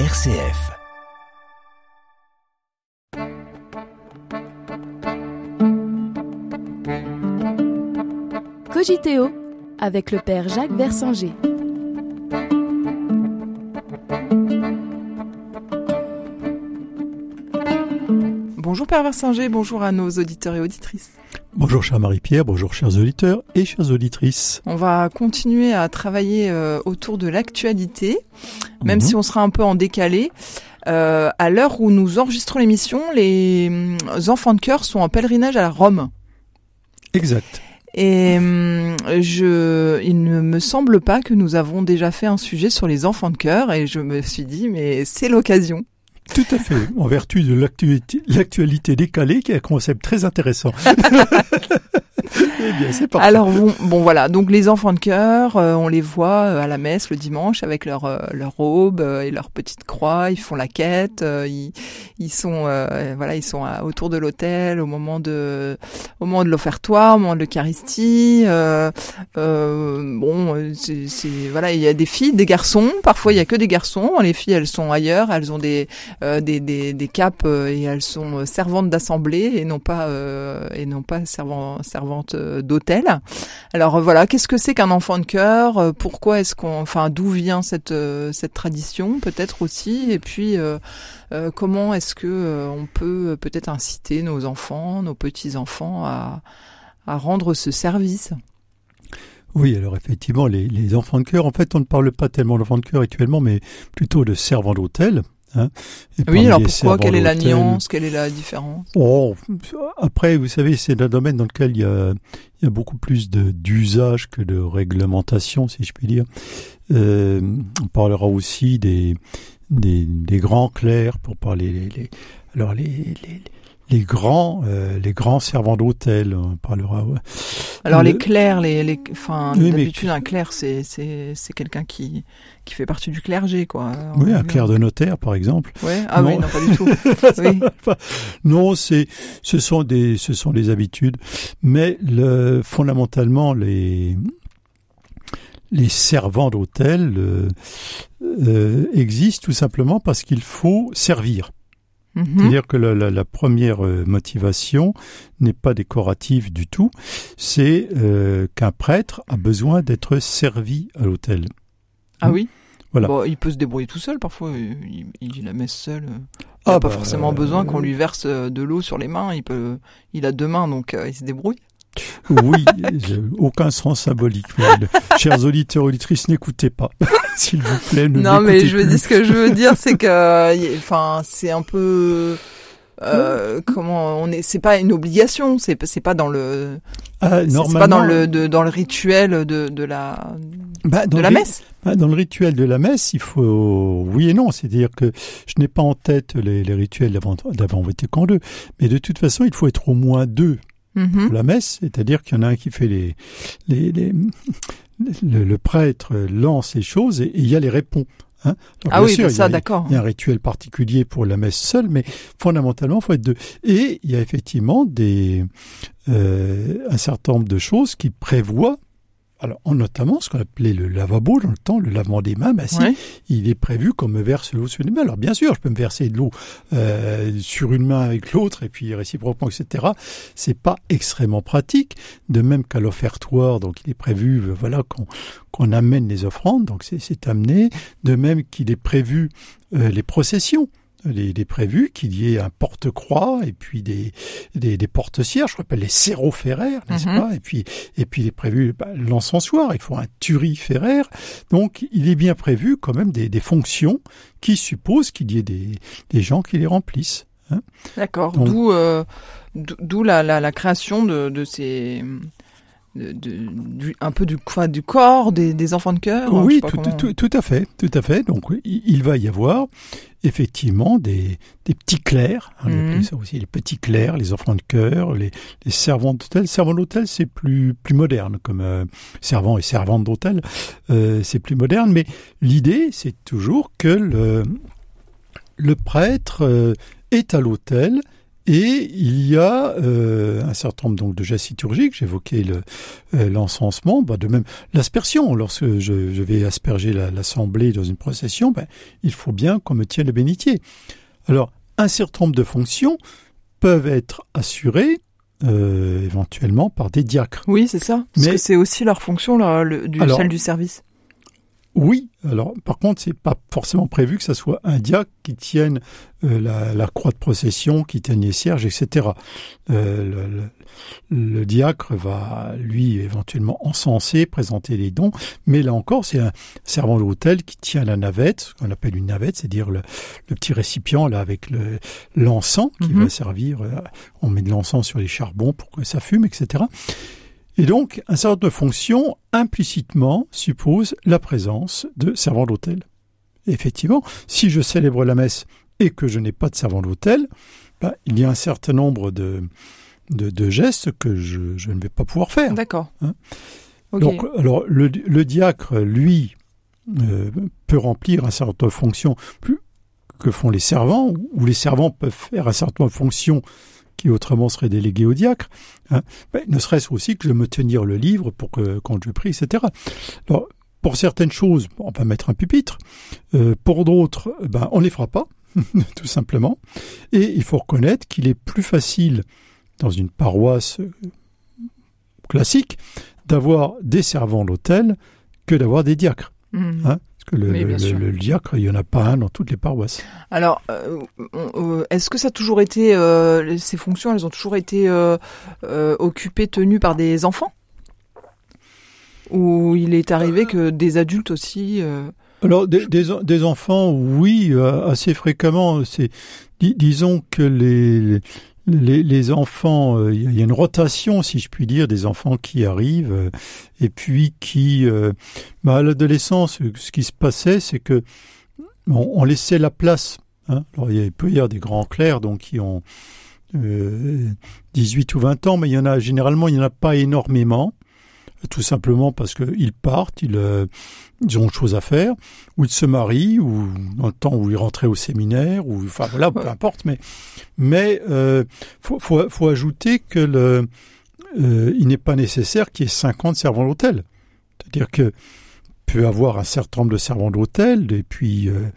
RCF. Cogiteo avec le père Jacques Versinger. Bonjour Père Versinger, bonjour à nos auditeurs et auditrices. Bonjour chère Marie-Pierre, bonjour chers auditeurs et chères auditrices. On va continuer à travailler euh, autour de l'actualité, même Mhm. si on sera un peu en décalé. Euh, à l'heure où nous enregistrons l'émission, les hum, enfants de cœur sont en pèlerinage à Rome. Exact. Et hum, je, il ne me semble pas que nous avons déjà fait un sujet sur les enfants de cœur, et je me suis dit, mais c'est l'occasion. Tout à fait, en vertu de l'actualité, décalée, qui est un concept très intéressant. eh. Alors bon, voilà, donc les enfants de cœur, euh, on les voit euh, à la messe le dimanche avec leur euh, leur robe et leur petite croix, ils font la quête, ils ils sont voilà, ils sont autour de l'autel au moment de au moment de l'offertoire, au moment de l'Eucharistie. Bon, c'est voilà, il y a des filles, des garçons. Parfois il y a que des garçons. Les filles elles sont ailleurs, elles ont des des, des capes et elles sont servantes d'assemblée et non pas et non pas servant, servantes d'hôtel. Alors voilà, qu'est-ce que c'est qu'un enfant de cœur? Pourquoi est-ce qu'on, enfin, d'où vient cette euh, tradition peut-être aussi? Et puis euh, euh, comment est-ce que on peut peut-être inciter nos enfants, nos petits enfants à à rendre ce service? Oui, alors effectivement, les, les enfants de cœur, en fait, on ne parle pas tellement d'enfants de cœur actuellement, mais plutôt de servants d'hôtel. Hein. Oui, alors pourquoi? Quelle est la nuance? Quelle est la différence? Oh, après, vous savez, c'est un domaine dans lequel il y a, il y a beaucoup plus d'usage que de réglementation, si je puis dire. Euh, on parlera aussi des, des, des grands clercs pour parler les, les- alors les, les, les grands euh, les grands servants d'hôtel. On parlera. ouais. Alors Le- les clercs, les, les, enfin Oui, mais- d'habitude un clerc c'est c'est c'est quelqu'un qui qui fait partie du clergé quoi. Oui, un clerc de notaire, par exemple. Ouais. Ah oui, Non. non pas du tout. oui. Non, c'est, ce sont des, ce sont des habitudes, mais le, fondamentalement les, les servants d'hôtel euh, euh, existent tout simplement parce qu'il faut servir. Mhm. C'est-à-dire que la, la- la première euh, motivation n'est pas décorative du tout, c'est euh, qu'un prêtre a besoin d'être servi à l'hôtel. Ah oui? Voilà. Bon, il peut se débrouiller tout seul parfois. Il, il dit la messe seul. Il Ah n'a pas bah, forcément besoin qu'on euh, lui verse euh, de l'eau sur les mains. Il peut, il a deux mains donc euh, il se débrouille. Oui, aucun sens symbolique. Chers auditeurs, auditrices, n'écoutez pas. S'il vous plaît, ne non mais je veux plus. dire ce que je veux dire c'est que, enfin c'est un peu. Euh, comment on est c'est pas une obligation c'est c'est pas dans le Ah, c'est- pas dans le de- dans le rituel de de la bah, dans de la le- messe bah, dans le rituel de la messe, il faut oui et non. C'est-à-dire que je n'ai pas en tête les, les rituels d'avant d'avant Vatican II, mais de toute façon, il faut être au moins deux Mhm. pour la messe. C'est-à-dire qu'il y en a un qui fait les, les, les- le, le prêtre lance les choses et, il y a les répond. Hein. Alors, ah oui sûr, bah ça d'accord Il y a un rituel particulier pour la messe seule, mais fondamentalement, il faut être deux. Et il y a effectivement des, euh, un certain nombre de choses qui prévoient, alors en notamment ce qu'on appelait le lavabo dans le temps, le lavement des mains, bah si, Ouais. il est prévu qu'on me verse l'eau sur les mains. Alors bien sûr, je peux me verser de l'eau euh, sur une main avec l'autre et puis réciproquement, etc. C'est pas extrêmement pratique. De même qu'à l'offertoire, donc il est prévu, euh, voilà, qu'on amène les offrandes, donc c'est- c'est amené. De même qu'il est prévu euh, les processions. Il est prévu qu'il y ait un porte-croix et puis des, des, des porte-cierges, je rappelle les séroféraires, n'est-ce Mhm. pas? Et puis et puis il est prévu bah, l'encensoir, il faut un turiféraire. Donc il est bien prévu quand même des, des fonctions qui supposent qu'il y ait des, des gens qui les remplissent. D'accord. Donc- D'où euh, d'où la, la, la création de, de ces de, de- du, un peu du quoi du corps des, des enfants de cœur. hein, oui, tout, comment- tout, tout à fait, tout à fait. Donc il va y avoir effectivement des, des petits clercs, hein, on Mhm. ça aussi les petits clercs, les enfants de cœur, les, les servants d'hôtel. Servants d'hôtel, c'est plus plus moderne comme euh, servant et servante d'hôtel, euh, c'est plus moderne. Mais l'idée, c'est toujours que le le prêtre euh, est à l'hôtel Et il y a euh, un certain nombre donc de gestes liturgiques. J'évoquais le, euh, l'encensement, bah, de même l'aspersion. Lorsque je, je vais asperger la- l'assemblée dans une procession, ben, il faut bien qu'on me tienne le bénitier. Alors, un certain nombre de fonctions peuvent être assurées euh, éventuellement par des diacres. Oui, c'est ça. Parce Mais- que c'est aussi leur fonction, là, le- du, Alors- celle du service. Oui, alors par contre, c'est pas forcément prévu que ça soit un diacre qui tienne euh, la, la croix de procession, qui tienne les cierges, etc. Euh, le, le- le diacre va, lui, éventuellement encenser, présenter les dons, mais là encore, c'est un servant de l'autel qui tient la navette, ce qu'on appelle une navette, c'est-à-dire le, le petit récipient là avec le l'encens qui Mhm. va servir. euh, on met de l'encens sur les charbons pour que ça fume, etc. Et donc, un certain nombre de fonctions, implicitement, suppose la présence de servants d'hôtel. Effectivement, si je célèbre la messe et que je n'ai pas de servant d'hôtel, ben, il y a un certain nombre de, de, de gestes que je, je ne vais pas pouvoir faire. D'accord. Hein. Donc, alors, le, le diacre, lui, euh, peut remplir un certain nombre de fonctions plus que font les servants, ou- ou les servants peuvent faire un certain nombre de fonctions qui autrement seraient déléguées au diacre. hein. Ben, ne serait-ce aussi que de me tenir le livre pour que quand je prie, etc. Alors, pour certaines choses, on va mettre un pupitre. Euh, pour d'autres, ben, on ne les fera pas, tout simplement. Et il faut reconnaître qu'il est plus facile dans une paroisse euh, classique d'avoir des servants d'hôtel que d'avoir des diacres. Mhm. Hein Parce que le, diacre, il n'y en a pas un dans toutes les paroisses. Alors, euh, est-ce que ça a toujours été, euh, ces fonctions, elles ont toujours été euh, occupées, tenues par des enfants? Ou il est arrivé que des adultes aussi Alors, des, des, des enfants, oui, assez fréquemment. C'est, dis- disons que les, les, les enfants, euh, il y a une rotation, si je puis dire, des enfants qui arrivent euh, et puis qui, euh, bah, à l'adolescence, ce qui se passait, c'est que on, on laissait la place. Hein. Alors, il peut y avoir des grands clercs, donc qui ont euh, 18 ou 20 ans, mais il y en a généralement, il n'y en a pas énormément tout simplement parce qu'ils partent, ils, euh, ils ont autre chose à faire, ou ils se marient, ou dans le temps où ils rentraient au séminaire, ou enfin voilà, peu importe. Mais mais euh, faut, faut, faut ajouter que le, euh, il n'est pas nécessaire qu'il y ait 50 servants d'hôtel. C'est-à-dire que peut avoir un certain nombre de servants d'hôtel, et puis euh,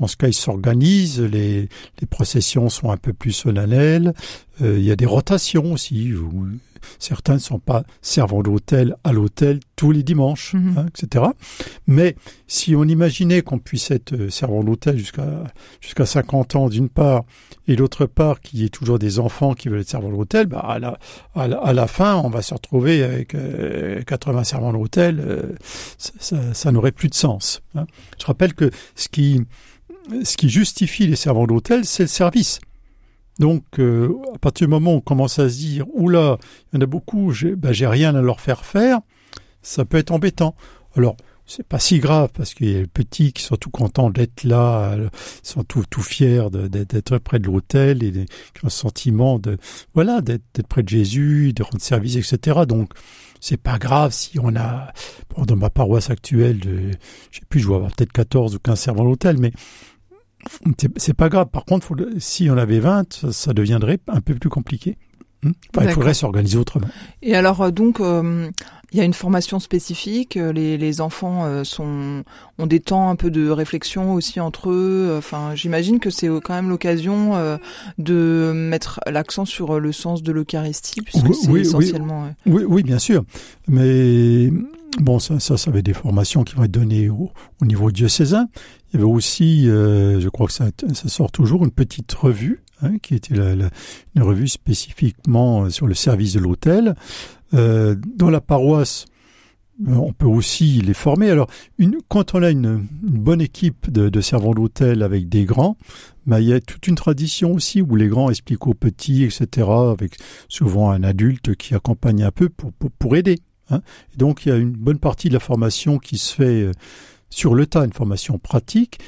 dans ce cas, ils s'organisent, les, les processions sont un peu plus solennelles, il y a des rotations aussi, où certains ne sont pas servants d'hôtel à l'hôtel tous les dimanches, Mhm. hein, etc. Mais si on imaginait qu'on puisse être euh, servant d'hôtel jusqu'à jusqu'à 50 ans d'une part, et d'autre part qu'il y ait toujours des enfants qui veulent être servants d'hôtel, bah à la, à, la, à la fin, on va se retrouver avec euh, 80 servants d'hôtel, euh, ça, ça, ça n'aurait plus de sens. hein. Je rappelle que ce qui, ce qui justifie les servants d'hôtel, c'est le service. Donc, euh, à partir du moment où on commence à se dire, oula, il y en a beaucoup, j'ai ben, rien à leur faire faire, ça peut être embêtant. Alors, c'est pas si grave parce qu'il y a les petits qui sont tout contents d'être là, euh, ils sont tout, fiers d'être près de l'hôtel et qui ont le sentiment de, voilà, d'être près de Jésus, de rendre service, etc. Donc, c'est pas grave si on a, dans ma paroisse actuelle, je sais plus, je dois avoir peut-être 14 ou 15 servants d'hôtel, mais c'est- pas grave. Par contre, faut le- si on avait 20, ça, deviendrait un peu plus compliqué. Hmm? Enfin, il faudrait s'organiser autrement. Et alors euh, donc euh, il y a une formation spécifique. euh, Les, les enfants euh, sont ont des temps un peu de réflexion aussi entre eux. Enfin, j'imagine que c'est quand même l'occasion euh, de mettre l'accent sur le sens de l'Eucharistie, puisque Oui, c'est oui, essentiellement. Oui, oui, bien sûr. Mais bon, ça, ça, ça va être des formations qui vont être données au, au niveau diocésain. Il y avait aussi, euh, je crois que ça, ça sort toujours, une petite revue, hein, qui était la, la- une revue spécifiquement euh, sur le service de l'hôtel. Euh, dans la paroisse, euh, on peut aussi les former. Alors, une, quand on a une, une bonne équipe de, de servants d'hôtel avec des grands, bah, il y a toute une tradition aussi où les grands expliquent aux petits, etc., avec souvent un adulte qui accompagne un peu pour, pour, pour aider. Hein. Donc, il y a une bonne partie de la formation qui se fait euh, sur le tas, une formation pratique,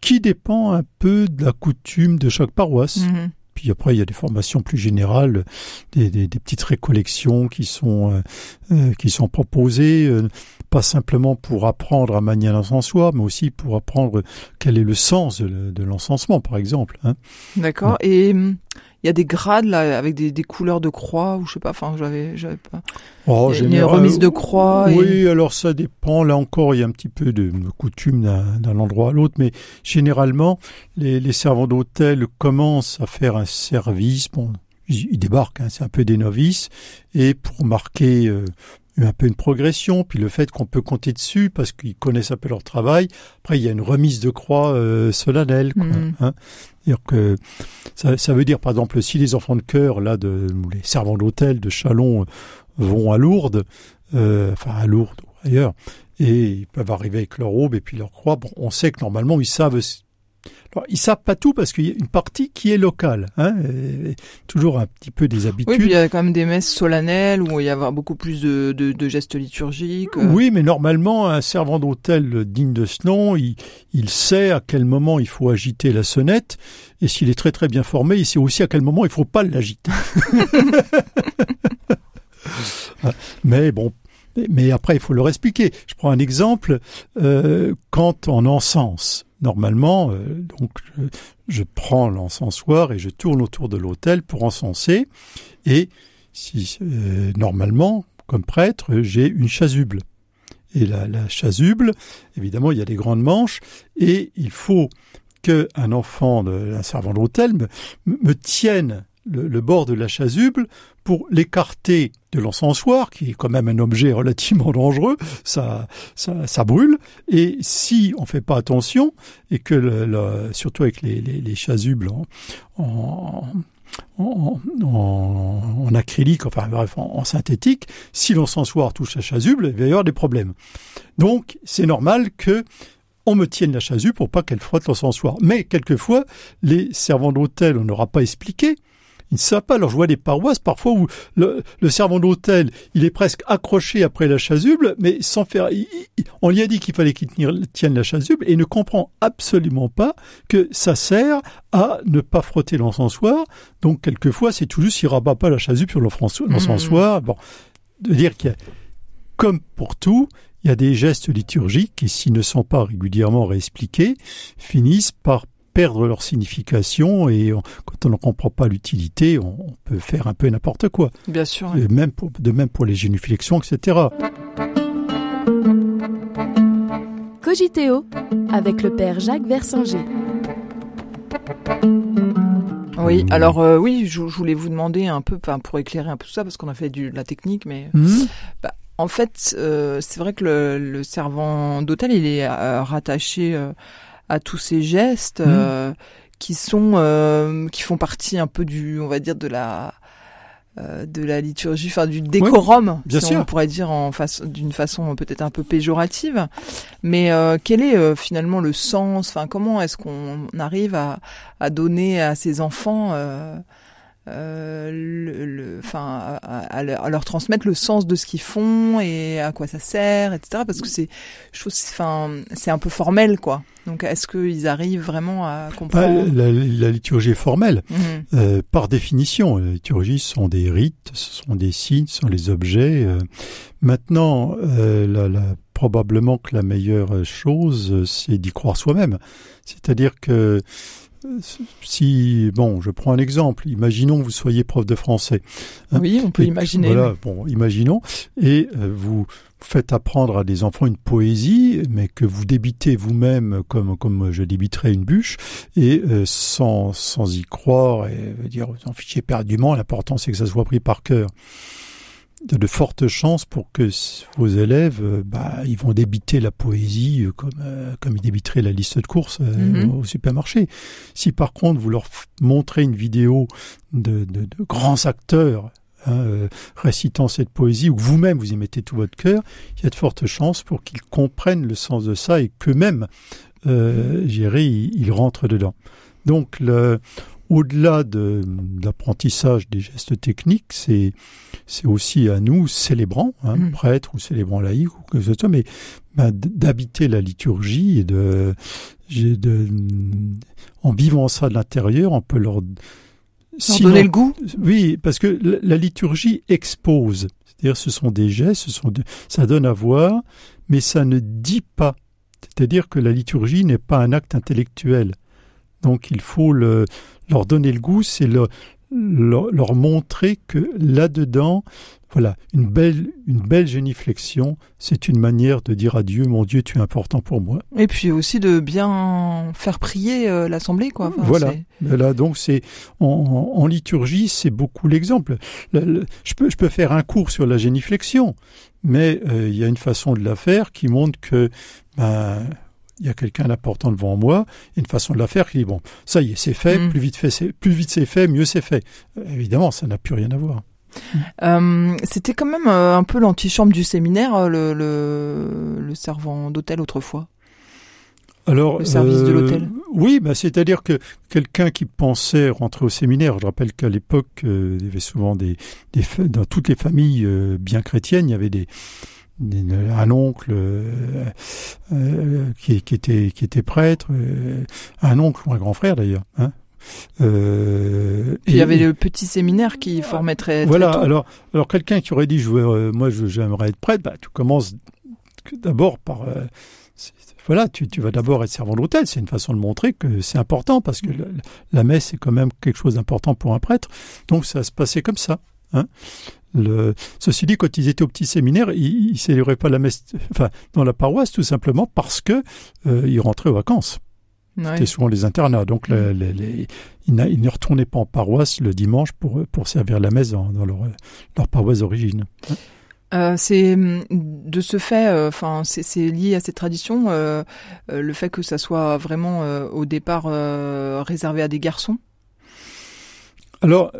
qui dépend un peu de la coutume de chaque paroisse. mhm. Puis après, il y a des formations plus générales, des, des, des petites récollections qui sont euh, euh, qui sont proposées. euh, pas simplement pour apprendre à manier un encensoir, mais aussi pour apprendre quel est le sens de, de l'encensement, par exemple. Hein. D'accord. Et hum, il y a des grades là avec des, des couleurs de croix ou je sais pas. Enfin, j'avais, j'avais pas. Oh, Il y a une remise de croix. Oui, et- alors ça dépend. Là encore, il y a un petit peu de, de coutume d'un endroit à l'autre, mais généralement, les, les servants d'hôtel commencent à faire un service. Bon, ils, débarquent, hein, c'est un peu des novices, et pour marquer euh, un peu une progression, puis le fait qu'on peut compter dessus parce qu'ils connaissent un peu leur travail. Après, il y a une remise de croix euh, solennelle. Quoi, Mhm. hein. C'est-à-dire que ça, veut dire, par exemple, si les enfants de chœur, là, de, ou les servants d'hôtel de Chalon euh, vont à Lourdes, euh, enfin à Lourdes ou ailleurs, et ils peuvent arriver avec leur aube et puis leur croix. On sait que normalement ils savent. Alors, ils savent pas tout parce qu'il y a une partie qui est locale, hein, toujours un petit peu des habitudes. Oui, puis il y a quand même des messes solennelles où il y a beaucoup plus de, de, de gestes liturgiques. euh. Oui, mais normalement, un servant d'hôtel digne de ce nom, il, il sait à quel moment il faut agiter la sonnette, et s'il est très très bien formé, il sait aussi à quel moment il faut pas l'agiter. mais bon, mais après il faut leur expliquer. Je prends un exemple. Euh, quand on encense, normalement, euh, donc je, prends l'encensoir et je tourne autour de l'autel pour encenser, et si euh, normalement, comme prêtre, j'ai une chasuble. Et la, chasuble, évidemment, il y a des grandes manches, et il faut qu'un enfant, de, un servant d'hôtel, me, me tienne le, bord de la chasuble pour l'écarter de l'encensoir, qui est quand même un objet relativement dangereux, ça, ça, ça brûle. Et si on fait pas attention, et que surtout avec les, les, les chasubles en, en en, acrylique, enfin bref, en, en synthétique, si l'encensoir touche la chasuble, il va y avoir des problèmes. Donc, c'est normal que on me tienne la chasuble pour pas qu'elle frotte l'encensoir. Mais quelquefois, les servants d'hôtel, on n'aura pas expliqué, ils ne savent pas. Alors je vois des paroisses parfois où le, le servant d'hôtel, il est presque accroché après la chasuble, mais sans faire. Il, il, on lui a dit qu'il fallait qu'il tienne la chasuble et il ne comprend absolument pas que ça sert à ne pas frotter l'encensoir. Donc quelquefois, c'est tout juste il rabat pas la chasuble sur l'encensoir. Mmh. Bon, de dire qu'il y a, comme pour tout, il y a des gestes liturgiques qui, s'ils ne sont pas régulièrement réexpliqués, finissent par perdre leur signification et on, quand on ne comprend pas l'utilité, on, on, peut faire un peu n'importe quoi. Bien sûr. Et même pour, de même pour les génuflexions, etc. Cogiteo avec le père Jacques Versinger. Oui, alors euh, oui, je, je, voulais vous demander un peu, pour éclairer un peu tout ça, parce qu'on a fait du, de la technique, mais mmh. bah, en fait, euh, c'est vrai que le, le servant d'hôtel, il est euh, rattaché à tous ces gestes Mmh. euh, qui sont euh, qui font partie un peu du on va dire de la euh, de la liturgie enfin du décorum bien si sûr. on pourrait dire en face d'une façon peut-être un peu péjorative mais euh, quel est euh, finalement le sens enfin comment est-ce qu'on arrive à, à donner à ces enfants euh, enfin, à, à, à, leur transmettre le sens de ce qu'ils font et à quoi ça sert, etc. Parce que c'est, je trouve, enfin, c'est un peu formel, quoi. Donc, est-ce qu'ils arrivent vraiment à comprendre bah, la, la, liturgie est formelle, mmh. euh, par définition. La liturgie ce sont des rites, ce sont des signes, ce sont les objets. Euh, maintenant, euh, la, la, probablement que la meilleure chose, c'est d'y croire soi-même. C'est-à-dire que si bon, je prends un exemple. Imaginons que vous soyez prof de français. Hein, oui, on peut et, imaginer. Voilà, bon, imaginons. Et euh, vous faites apprendre à des enfants une poésie, mais que vous débitez vous-même comme comme je débiterais une bûche, et euh, sans sans y croire et dire vous en fichez perdument. L'important c'est que ça soit pris par cœur de, de, fortes chances pour que vos élèves, euh, bah, ils vont débiter la poésie euh, comme euh, comme ils débiteraient la liste de courses Mhm. mm -hmm. au supermarché. Si par contre vous leur montrez une vidéo de, de, de grands acteurs hein, euh, récitant cette poésie ou que vous-même vous y mettez tout votre cœur, il y a de fortes chances pour qu'ils comprennent le sens de ça et qu'eux-mêmes, euh, j'irai, ils, ils rentrent dedans. Donc le au-delà de, de l'apprentissage des gestes techniques, c'est c'est aussi à nous, célébrants, hein, Mm. mmh. prêtres ou célébrants laïcs, ou que ce soit, mais ben, d'habiter la liturgie et de, de, en vivant ça de l'intérieur, on peut leur Sinon, donner le goût. Oui, parce que la, la liturgie expose. C'est-à-dire, ce sont des gestes, ce sont ça donne à voir, mais ça ne dit pas. C'est-à-dire que la liturgie n'est pas un acte intellectuel. Donc, il faut le, leur donner le goût, c'est le, leur, montrer que là-dedans, voilà, une belle, une belle géniflexion, c'est une manière de dire à Dieu, mon Dieu, tu es important pour moi. Et puis aussi de bien faire prier euh, l'assemblée, quoi. voilà. Là, donc c'est en, liturgie, c'est beaucoup l'exemple. Je peux, je peux faire un cours sur la géniflexion, mais euh, il y a une façon de la faire qui montre que ben, il y a quelqu'un d'important devant moi, une façon de la faire qui dit bon, ça y est, c'est fait, mm. plus vite fait, c'est plus vite c'est fait, mieux c'est fait. Euh, évidemment, ça n'a plus rien à voir. Euh, c'était quand même euh, un peu l'antichambre du séminaire, le, le, le servant d'hôtel autrefois. Alors, le service de l'hôtel. Oui, bah, c'est-à-dire que quelqu'un qui pensait rentrer au séminaire, je rappelle qu'à l'époque, il y avait souvent des, des, dans toutes les familles bien chrétiennes, il y avait des, un oncle euh, euh, qui, qui, était qui était prêtre, euh, un oncle ou un grand frère d'ailleurs. Hein. Euh, il y avait le petit séminaire qui formait très, voilà. Alors alors quelqu'un qui aurait dit je veux, moi j'aimerais être prêtre, bah tu commences d'abord par voilà, tu, tu vas d'abord être servant d'hôtel. C'est une façon de montrer que c'est important parce que la messe est quand même quelque chose d'important pour un prêtre. Donc ça se passait comme ça. Hein le... Ceci dit, quand ils étaient au petit séminaire, ils, ne célébraient pas la messe, enfin, dans la paroisse, tout simplement parce que euh, ils rentraient aux vacances. C'était souvent les internats, donc mm. les, ils, ne retournaient pas en paroisse le dimanche pour, pour servir la messe dans, leur, leur paroisse d'origine. Euh, c'est de ce fait, euh, enfin c'est lié à cette tradition, euh, le fait que ça soit vraiment au départ réservé à des garçons. Alors,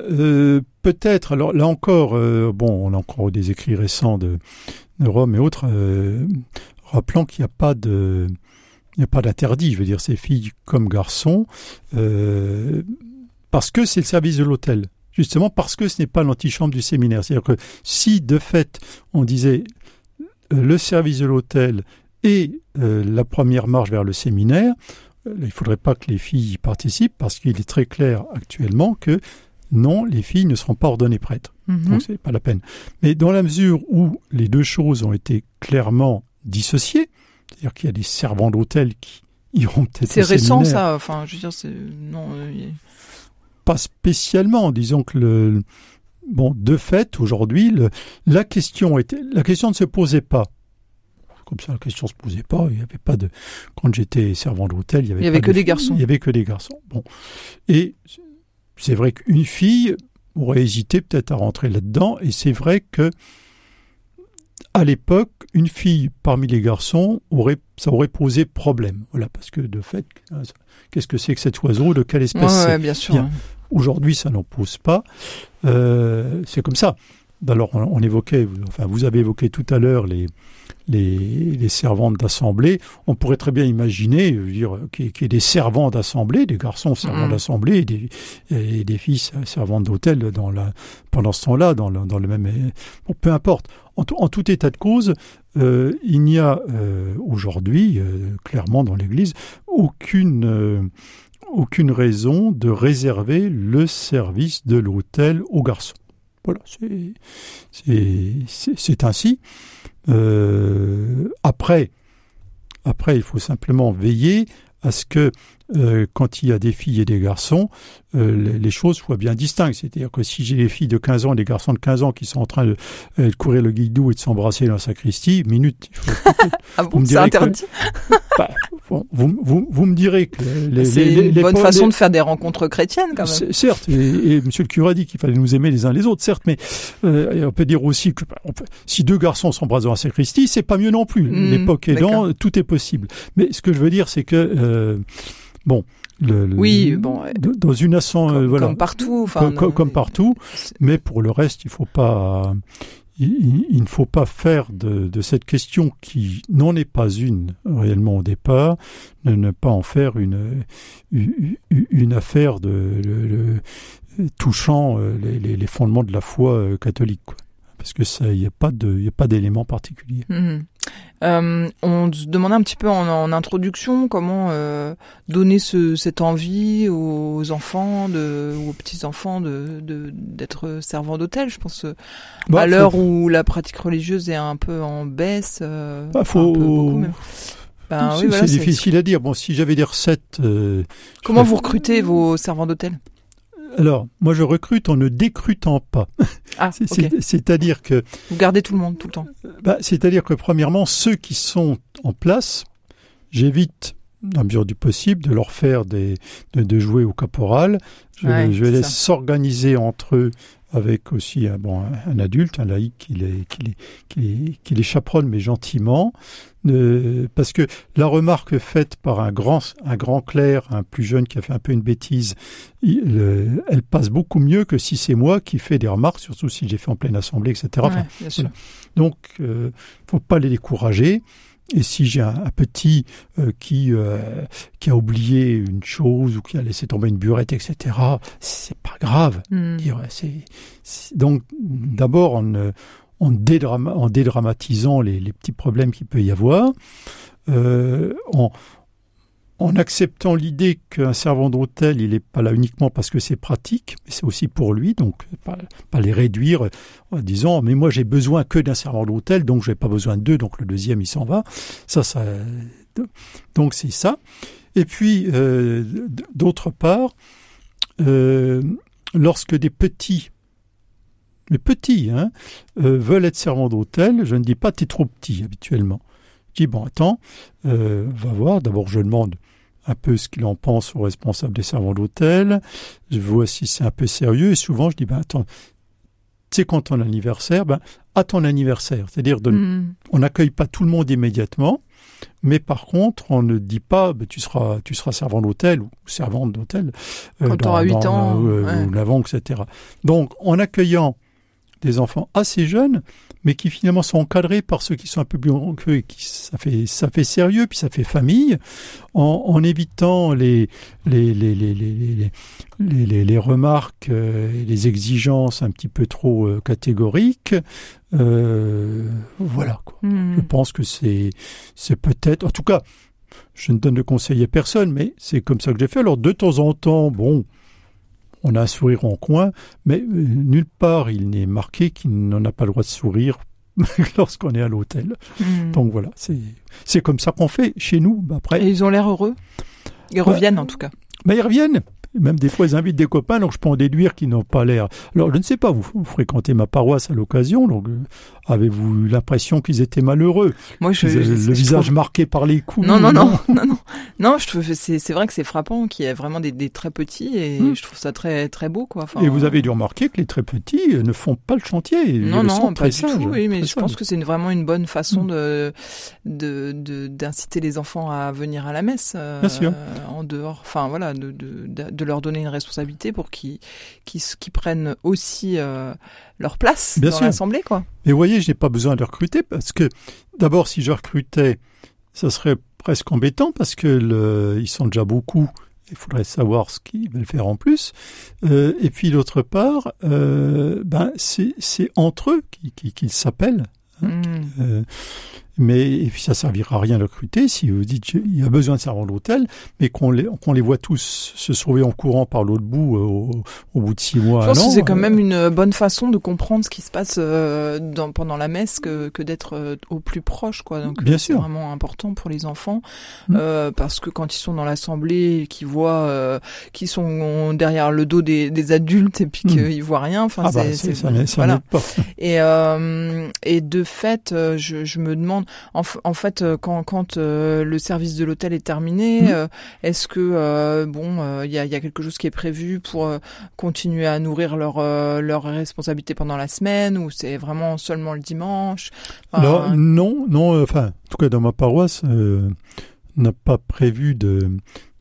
peut-être, alors là encore, euh, bon, on a encore des écrits récents de, Rome et autres, euh, rappelant qu'il n'y a pas d'interdit, je veux dire, c'est filles comme garçons, parce que c'est le service de l'hôtel. Justement parce que ce n'est pas l'antichambre du séminaire. C'est-à-dire que si, de fait, on disait le service de l'hôtel et la première marche vers le séminaire, il ne faudrait pas que les filles y participent parce qu'il est très clair actuellement que non, les filles ne seront pas ordonnées prêtres. Donc, mhm. Donc c'est pas la peine. Mais dans la mesure où les deux choses ont été clairement dissociées, c'est-à-dire qu'il y a des servants d'hôtel qui iront peut-être C'est récent ça, enfin je veux dire c'est non euh, pas spécialement, disons que le bon de fait aujourd'hui la question était la question ne se posait pas comme ça la question se posait pas. Il n'y avait pas de quand j'étais servant d'hôtel, il y avait, il y avait que des garçons. Il y avait que des garçons. Bon, et c'est vrai qu'une fille aurait hésité peut-être à rentrer là-dedans, et c'est vrai que à l'époque, une fille parmi les garçons aurait, ça aurait posé problème. Voilà, parce que de fait, qu'est-ce que c'est que cet oiseau, de quelle espèce c'est? Bien sûr. Aujourd'hui, ça n'en pose pas. Euh, c'est comme ça. Alors, on, évoquait, enfin, vous avez évoqué tout à l'heure les, les, servantes d'assemblée. On pourrait très bien imaginer, dire, qu'il y, ait des servants d'assemblée, des garçons servants mm. d'assemblée et des, et des filles servantes d'hôtel dans la, pendant ce temps-là, dans le, dans le même. Bon, peu importe. En, tout état de cause, euh, il n'y a euh, aujourd'hui, euh, clairement dans l'Église, aucune aucune raison de réserver le service de l'hôtel aux garçons. Voilà, c'est ainsi. Euh, après, après, il faut simplement veiller à ce que euh, quand il y a des filles et des garçons, euh, les, choses soient bien distinctes. C'est-à-dire que si j'ai des filles de 15 ans et des garçons de 15 ans qui sont en train de, euh, courir le guidou et de s'embrasser dans la sacristie, minute. Il faut, ah bon, c'est interdit bah, vous, vous, vous, me direz que c'est une bonne façon de faire des rencontres chrétiennes quand même. Certes, et, et Monsieur le curé a dit qu'il fallait nous aimer les uns les autres, certes, mais euh, on peut dire aussi que bah, si deux garçons s'embrassent dans la sacristie, c'est pas mieux non plus. Mmh, L'époque aidant, tout est possible. Mais ce que je veux dire, c'est que euh, Bon, le, oui, bon, dans une assemblée, comme, voilà, comme partout, enfin, comme, partout. Mais pour le reste, il faut pas, il, ne faut pas faire de, cette question qui n'en est pas une réellement au départ, ne, ne pas en faire une une, affaire de, touchant euh, les, fondements de la foi euh, catholique, parce que ça, il n'y a pas de, a pas d'élément particulier. Mhm. Euh, on se demandait un petit peu en, en introduction comment euh, donner ce, cette envie aux enfants, de, ou aux petits enfants de de- d'être servants d'hôtel. Je pense euh, Bah, à faut- l'heure où la pratique religieuse est un peu en baisse. euh, Bah, enfin, faut- un peu beaucoup même. Ben, c'est oui, voilà, difficile à dire. Bon, si j'avais des recettes, Comment vous recrutez vos servants d'hôtel? Alors moi je recrute en ne décrutant pas. Ah, C'est-à-dire que Vous gardez tout le monde tout le temps. Bah, C'est-à-dire que premièrement, ceux qui sont en place, j'évite, dans la mesure du possible, de leur faire des, de, de jouer au caporal. Je, Ouais, je les laisse s'organiser entre eux avec aussi un, bon, un, adulte, un laïc qui les, qui les, qui les, qui les chaperonne, mais gentiment. Euh, parce que la remarque faite par un grand, un grand clerc, un plus jeune qui a fait un peu une bêtise, il, euh, elle passe beaucoup mieux que si c'est moi qui fais des remarques, surtout si j'ai fait en pleine assemblée, etc. Enfin, Ouais, bien sûr. donc, euh, faut pas les décourager. Et si j'ai un, un petit euh, qui euh, qui a oublié une chose ou qui a laissé tomber une burette, etc., c'est pas grave. Hmm. Donc, d'abord en, euh, en, dédrama- en dédramatisant les, les petits problèmes qu'il peut y avoir, euh, en, en acceptant l'idée qu'un servant d'hôtel, il n'est pas là uniquement parce que c'est pratique, mais c'est aussi pour lui, donc pas, les réduire en disant mais moi j'ai besoin que d'un servant d'hôtel, donc je n'ai pas besoin de deux, donc le deuxième il s'en va. Ça, ça, donc c'est ça. Et puis euh, d'autre part, euh, lorsque des petits mais petits, hein, euh, veulent être servants d'hôtel, je ne dis pas t'es trop petit habituellement. Dis bon attends, euh, va voir. D'abord je demande un peu ce qu'il en pense au responsable des servants d'hôtel. Je vois si c'est un peu sérieux. Et souvent je dis ben attends, tu sais quand ton anniversaire, ben à ton anniversaire, c'est-à-dire Hmm. on n'accueille pas tout le monde immédiatement, mais par contre, on ne dit pas ben, tu seras tu seras servant d'hôtel ou servante d'hôtel Quand t'auras huit ans, euh, ouais. ou l'avant, etc. Donc, en accueillant des enfants assez jeunes, mais qui finalement sont encadrés par ceux qui sont un peu plus grands qu'eux, et qui ça fait ça fait sérieux, puis ça fait famille, en, en évitant les les les les les les, les, remarques, euh, et les exigences un petit peu trop euh, catégoriques. Euh, voilà quoi. Hmm. Je pense que c'est c'est peut-être, en tout cas, je ne donne de conseil à personne, mais c'est comme ça que j'ai fait. Alors de temps en temps, bon, on a un sourire en coin, mais euh, nulle part il n'est marqué qu'il n'en a pas le droit de sourire lorsqu'on est à l'hôtel. Hmm. Donc voilà, c'est comme ça qu'on fait chez nous. Bah, Après, Et ils ont l'air heureux. Ils Ouais. reviennent en tout cas. mais ils reviennent. Même des fois, ils invitent des copains, donc je peux en déduire qu'ils n'ont pas l'air. Alors, je ne sais pas, vous, vous fréquentez ma paroisse à l'occasion, donc euh, avez-vous eu l'impression qu'ils étaient malheureux Moi, je, le visage trouve- marqué par les coups Non, non, non, non, non. Je c'est vrai que c'est frappant qu'il y ait vraiment des, des très petits et Hmm. je trouve ça très très beau quoi. Enfin, Et vous avez dû remarquer que les très petits euh, ne font pas le chantier. Non, non, sont pas très du sages, tout. Oui, mais je pense que c'est vraiment une bonne façon Hmm. de d'inciter les enfants à venir à la messe. euh, Bien sûr. En dehors, enfin voilà, de, de de de leur donner une responsabilité pour qu'ils prennent aussi euh, leur place Bien dans l'assemblée quoi. Mais vous voyez, je n'ai pas besoin de recruter parce que, d'abord, si je recrutais, ça serait presque embêtant parce que le, ils sont déjà beaucoup. Il faudrait savoir ce qu'ils veulent faire en plus. Euh, et puis, d'autre part, euh, ben, c'est entre eux qu'ils s'appellent. Hmm. Euh, mais et puis ça servira à rien de recruter si vous dites il y a besoin de servants d'hôtel, mais qu'on les qu'on les voit tous se sauver en courant par l'autre bout euh, au, au bout de six mois. Je pense que c'est quand euh, même une bonne façon de comprendre ce qui se passe euh, dans, pendant la messe que, que d'être au plus proche, quoi. Donc, Bien euh, c'est sûr. vraiment important pour les enfants Mm. euh, parce que quand ils sont dans l'assemblée, qu'ils voient, euh, qu'ils sont derrière le dos des, des adultes et puis Mm. qu'ils voient rien. Enfin, Ah bah, c'est, ça, voilà. pas. Et, euh, et de fait, je, je me demande, en, fait, euh, quand, quand euh, le service de l'hôtel est terminé, Mhm. euh, est-ce que euh, bon, il y, a, il y a quelque chose qui est prévu pour continuer à nourrir leur euh, leur responsabilité pendant la semaine ou c'est vraiment seulement le dimanche? Alors, non, non, enfin, en tout cas dans ma paroisse, on n'a pas prévu de,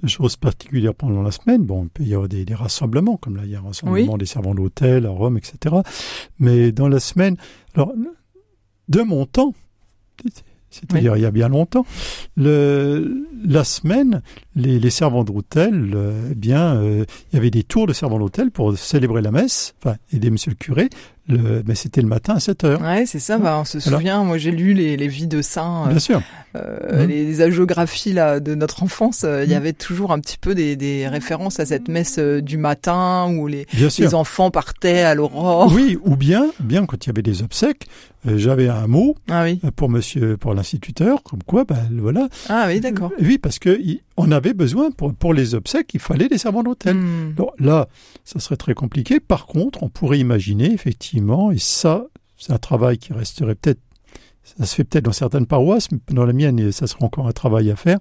de choses particulières pendant la semaine. Bon, il peut y avoir des, des rassemblements, comme là, il y a un rassemblement des servants d'hôtel à Rome, etc. Mais dans la semaine, alors, de mon temps, c'est-à-dire il y a bien longtemps, le, la semaine, les, les servants d'hôtel, euh, eh bien, euh, il y avait des tours de servants d'hôtel pour célébrer la messe, enfin, aider monsieur le curé. le, mais c'était le matin à 7 heures. Ouais, c'est ça. Bah, on se souvient. Moi, j'ai lu les, les vies de saints. Bien sûr. Euh, mmh. les hagiographies là de notre enfance, il y mmh. avait toujours un petit peu des, des références à cette messe du matin où les, les enfants partaient à l'aurore. Oui, ou bien, bien quand il y avait des obsèques, j'avais un mot ah oui. pour monsieur, pour l'instituteur, comme quoi, ben voilà. Ah oui, d'accord. oui, parce que on avait besoin pour pour les obsèques, il fallait des servants d'hôtel. Mmh. là, ça serait très compliqué. Par contre, on pourrait imaginer effectivement, et ça, c'est un travail qui resterait peut-être ça se fait peut-être dans certaines paroisses, mais dans la mienne, ça sera encore un travail à faire,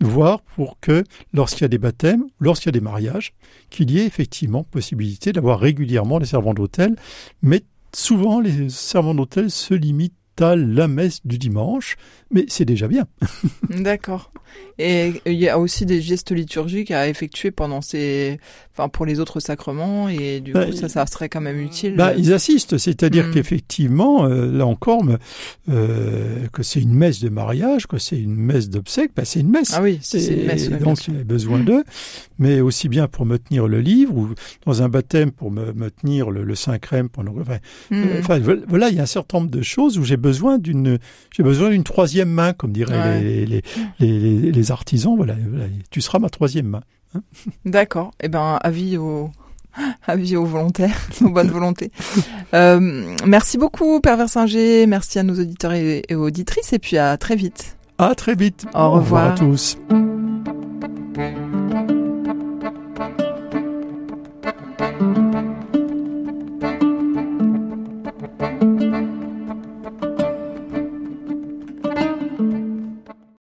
voir pour que lorsqu'il y a des baptêmes, lorsqu'il y a des mariages, qu'il y ait effectivement possibilité d'avoir régulièrement des servants d'hôtel, mais souvent les servants d'hôtel se limitent à la messe du dimanche, mais c'est déjà bien. D'accord. Et il y a aussi des gestes liturgiques à effectuer pendant ces, enfin pour les autres sacrements, et du bah, coup ça, ça serait quand même utile. Bah, ils assistent, c'est-à-dire hmm. qu'effectivement, euh, là encore, euh, que c'est une messe de mariage, que c'est une messe d'obsèques, bah, c'est une messe. Ah oui, c'est une messe. donc il y a besoin d'eux, mais aussi bien pour me tenir le livre ou dans un baptême pour me, me tenir le, le saint crème pendant. Enfin, enfin, voilà, il y a un certain nombre de choses où j'ai besoin d'une, j'ai besoin d'une troisième main, comme diraient les, les, les, les, artisans. Voilà, tu seras ma troisième main. Hein. D'accord. Eh ben, avis aux, avis aux volontaires, aux bonnes volontés. Euh, merci beaucoup, Père Versinger. Merci à nos auditeurs et, auditrices. Et puis à très vite. À très vite. Au, revoir. revoir à tous.